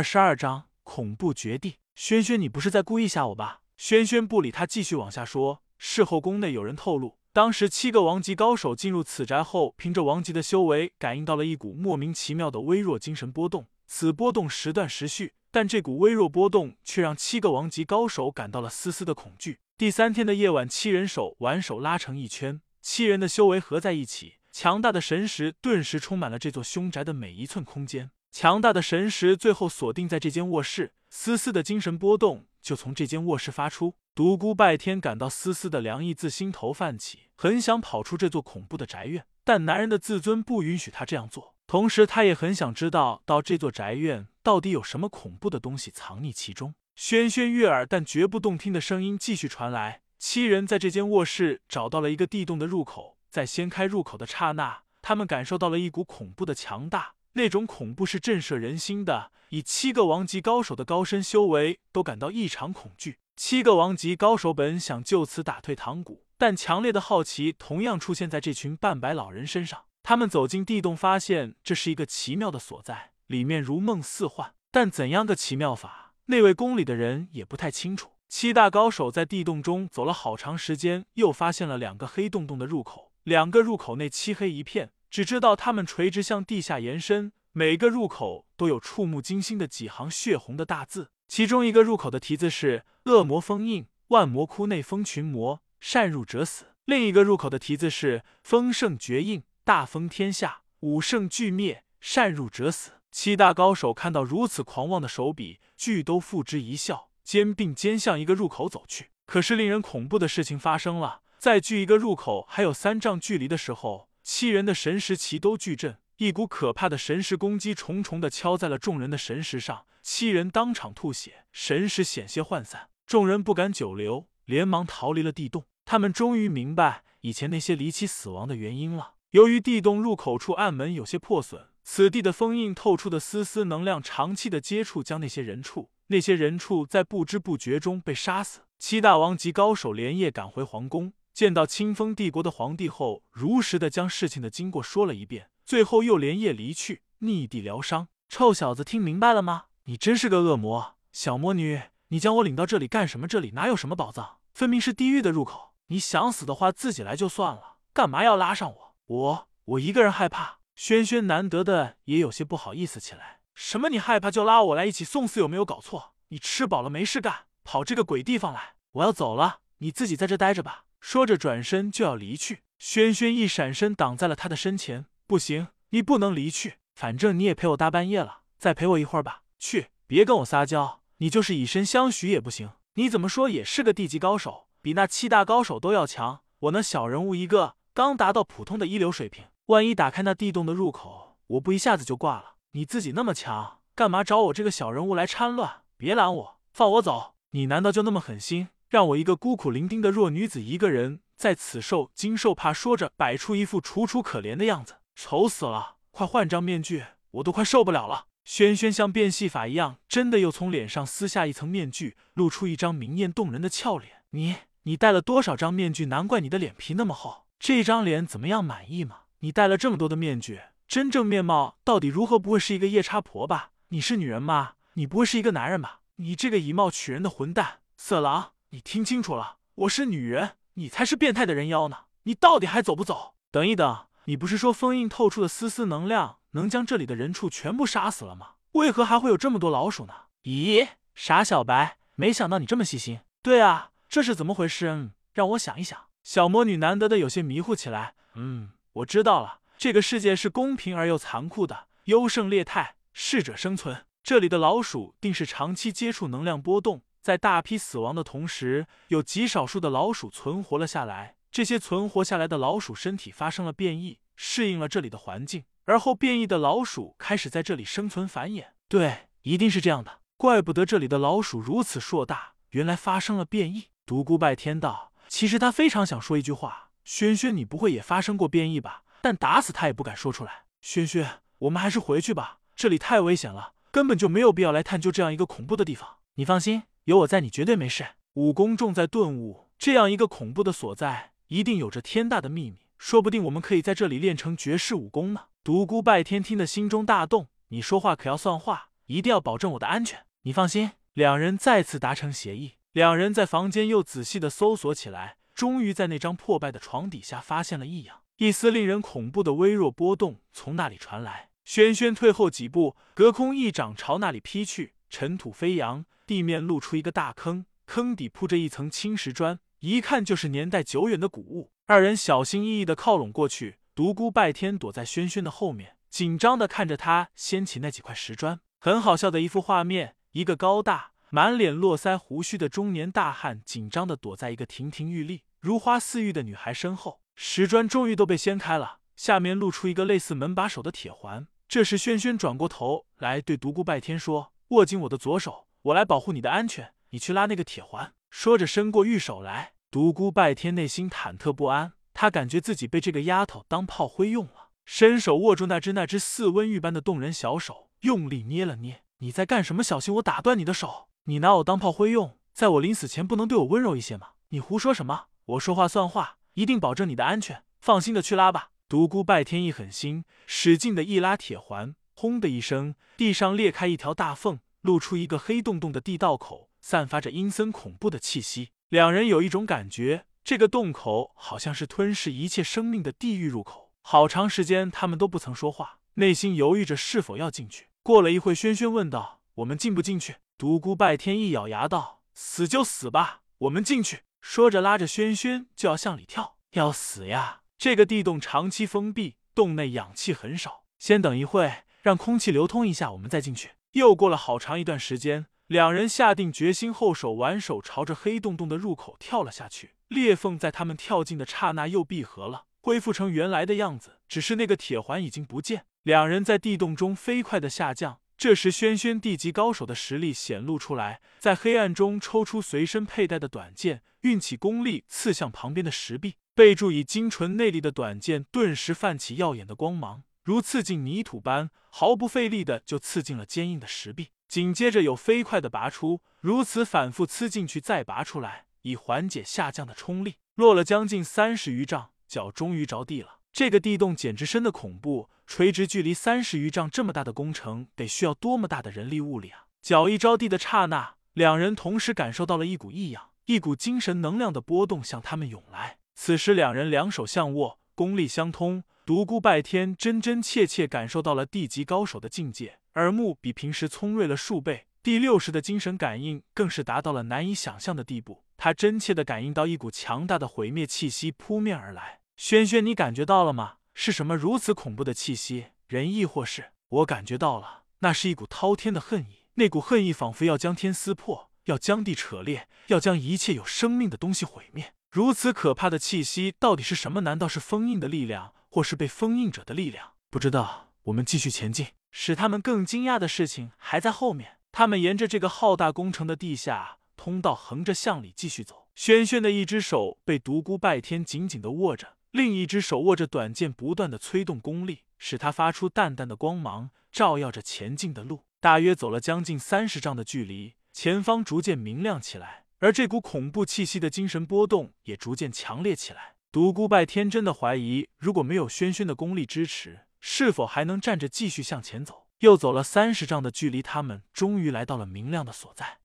二十二章恐怖绝地。轩轩，你不是在故意吓我吧？轩轩不理他，继续往下说。事后宫内有人透露，当时七个王级高手进入此宅后，凭着王级的修为，感应到了一股莫名其妙的微弱精神波动。此波动时断时续，但这股微弱波动却让七个王级高手感到了丝丝的恐惧。第三天的夜晚，七人手挽手拉成一圈，七人的修为合在一起，强大的神识顿时充满了这座凶宅的每一寸空间。强大的神识最后锁定在这间卧室，丝丝的精神波动就从这间卧室发出。独孤拜天感到丝丝的凉意自心头泛起，很想跑出这座恐怖的宅院，但男人的自尊不允许他这样做。同时，他也很想知道到这座宅院到底有什么恐怖的东西藏匿其中。轩轩悦耳但绝不动听的声音继续传来。七人在这间卧室找到了一个地洞的入口，在掀开入口的刹那，他们感受到了一股恐怖的强大。那种恐怖是震慑人心的，以七个王级高手的高深修为都感到异常恐惧。七个王级高手本想就此打退堂鼓，但强烈的好奇同样出现在这群半白老人身上。他们走进地洞，发现这是一个奇妙的所在，里面如梦似幻。但怎样个奇妙法，那位宫里的人也不太清楚。七大高手在地洞中走了好长时间，又发现了两个黑洞洞的入口，两个入口内漆黑一片。只知道它们垂直向地下延伸，每个入口都有触目惊心的几行血红的大字。其中一个入口的题字是“恶魔封印，万魔窟内封群魔，善入者死”。另一个入口的题字是“丰盛绝印，大封天下，五圣俱灭，善入者死”。七大高手看到如此狂妄的手笔，俱都付之一笑，肩并肩向一个入口走去。可是令人恐怖的事情发生了，在距一个入口还有三丈距离的时候。七人的神识齐都巨震，一股可怕的神识攻击重重的敲在了众人的神识上，七人当场吐血，神识险些涣散。众人不敢久留，连忙逃离了地洞。他们终于明白以前那些离奇死亡的原因了。由于地洞入口处暗门有些破损，此地的封印透出的丝丝能量，长期的接触将那些人畜，那些人畜在不知不觉中被杀死。七大王级高手连夜赶回皇宫。见到清风帝国的皇帝后，如实的将事情的经过说了一遍，最后又连夜离去，逆地疗伤。臭小子，听明白了吗？你真是个恶魔，小魔女，你将我领到这里干什么？这里哪有什么宝藏，分明是地狱的入口。你想死的话，自己来就算了，干嘛要拉上我？我我一个人害怕。轩轩难得的也有些不好意思起来。什么？你害怕就拉我来一起送死？有没有搞错？你吃饱了没事干，跑这个鬼地方来？我要走了，你自己在这待着吧。说着，转身就要离去。轩轩一闪身，挡在了他的身前。不行，你不能离去。反正你也陪我大半夜了，再陪我一会儿吧。去，别跟我撒娇。你就是以身相许也不行。你怎么说也是个地级高手，比那七大高手都要强。我那小人物一个，刚达到普通的一流水平。万一打开那地洞的入口，我不一下子就挂了。你自己那么强，干嘛找我这个小人物来掺乱？别拦我，放我走。你难道就那么狠心？让我一个孤苦伶仃的弱女子一个人在此受惊受怕，说着摆出一副楚楚可怜的样子，丑死了！快换张面具，我都快受不了了。轩轩像变戏法一样，真的又从脸上撕下一层面具，露出一张明艳动人的俏脸。你你戴了多少张面具？难怪你的脸皮那么厚。这张脸怎么样？满意吗？你戴了这么多的面具，真正面貌到底如何？不会是一个夜叉婆吧？你是女人吗？你不会是一个男人吧？你这个以貌取人的混蛋，色狼！你听清楚了，我是女人，你才是变态的人妖呢！你到底还走不走？等一等，你不是说封印透出的丝丝能量能将这里的人畜全部杀死了吗？为何还会有这么多老鼠呢？咦，傻小白，没想到你这么细心。对啊，这是怎么回事？嗯，让我想一想。小魔女难得的有些迷糊起来。嗯，我知道了，这个世界是公平而又残酷的，优胜劣汰，适者生存。这里的老鼠定是长期接触能量波动。在大批死亡的同时，有极少数的老鼠存活了下来。这些存活下来的老鼠身体发生了变异，适应了这里的环境，而后变异的老鼠开始在这里生存繁衍。对，一定是这样的。怪不得这里的老鼠如此硕大，原来发生了变异。独孤拜天道，其实他非常想说一句话：轩轩，你不会也发生过变异吧？但打死他也不敢说出来。轩轩，我们还是回去吧，这里太危险了，根本就没有必要来探究这样一个恐怖的地方。你放心。有我在，你绝对没事。武功重在顿悟，这样一个恐怖的所在，一定有着天大的秘密。说不定我们可以在这里练成绝世武功呢。独孤拜天听得心中大动，你说话可要算话，一定要保证我的安全。你放心。两人再次达成协议，两人在房间又仔细的搜索起来，终于在那张破败的床底下发现了异样，一丝令人恐怖的微弱波动从那里传来。轩轩退后几步，隔空一掌朝那里劈去，尘土飞扬，地面露出一个大坑，坑底铺着一层青石砖，一看就是年代久远的古物。二人小心翼翼的靠拢过去，独孤拜天躲在轩轩的后面，紧张的看着他掀起那几块石砖。很好笑的一幅画面。一个高大、满脸络腮胡须的中年大汉，紧张的躲在一个亭亭玉立、如花似玉的女孩身后。石砖终于都被掀开了，下面露出一个类似门把手的铁环。这时，轩轩转过头来对独孤拜天说：“握紧我的左手，我来保护你的安全。你去拉那个铁环。”说着，伸过玉手来。独孤拜天内心忐忑不安，他感觉自己被这个丫头当炮灰用了，伸手握住那只那只似温玉般的动人小手，用力捏了捏。你在干什么？小心我打断你的手！你拿我当炮灰用，在我临死前不能对我温柔一些吗？你胡说什么？我说话算话，一定保证你的安全。放心的去拉吧。独孤拜天一狠心，使劲的一拉铁环，轰的一声，地上裂开一条大缝，露出一个黑洞洞的地道口，散发着阴森恐怖的气息。两人有一种感觉，这个洞口好像是吞噬一切生命的地狱入口。好长时间，他们都不曾说话，内心犹豫着是否要进去。过了一会，轩轩问道：“我们进不进去？”独孤拜天一咬牙道：“死就死吧，我们进去。”说着，拉着轩轩就要向里跳。要死呀！这个地洞长期封闭，洞内氧气很少。先等一会，让空气流通一下，我们再进去。又过了好长一段时间，两人下定决心后，手挽手朝着黑洞洞的入口跳了下去。裂缝在他们跳进的刹那又闭合了，恢复成原来的样子。只是那个铁环已经不见。两人在地洞中飞快的下降，这时轩轩地级高手的实力显露出来，在黑暗中抽出随身佩戴的短剑，运起功力刺向旁边的石壁，备注以精纯内力的短剑顿时泛起耀眼的光芒，如刺进泥土般，毫不费力的就刺进了坚硬的石壁。紧接着又飞快的拔出，如此反复刺进去再拔出来，以缓解下降的冲力。落了将近三十余丈，脚终于着地了。这个地洞简直深的恐怖，垂直距离三十余丈这么大的工程，得需要多么大的人力物力啊！脚一着地的刹那，两人同时感受到了一股异样，一股精神能量的波动向他们涌来。此时，两人两手相握，功力相通。独孤拜天真真切切感受到了地级高手的境界，耳目比平时聪锐了数倍。第六式的精神感应更是达到了难以想象的地步，他真切的感应到一股强大的毁灭气息扑面而来。轩轩，你感觉到了吗？是什么如此恐怖的气息？人亦或是？我感觉到了，那是一股滔天的恨意。那股恨意仿佛要将天撕破，要将地扯裂，要将一切有生命的东西毁灭。如此可怕的气息，到底是什么？难道是封印的力量，或是被封印者的力量？不知道。我们继续前进。使他们更惊讶的事情还在后面。他们沿着这个浩大工程的地下通道，横着向里继续走。轩轩的一只手被独孤拜天紧紧的握着。另一只手握着短剑，不断的催动功力，使它发出淡淡的光芒，照耀着前进的路。大约走了将近三十丈的距离，前方逐渐明亮起来，而这股恐怖气息的精神波动也逐渐强烈起来。独孤拜天真的怀疑，如果没有轩轩的功力支持，是否还能站着继续向前走？又走了三十丈的距离，他们终于来到了明亮的所在。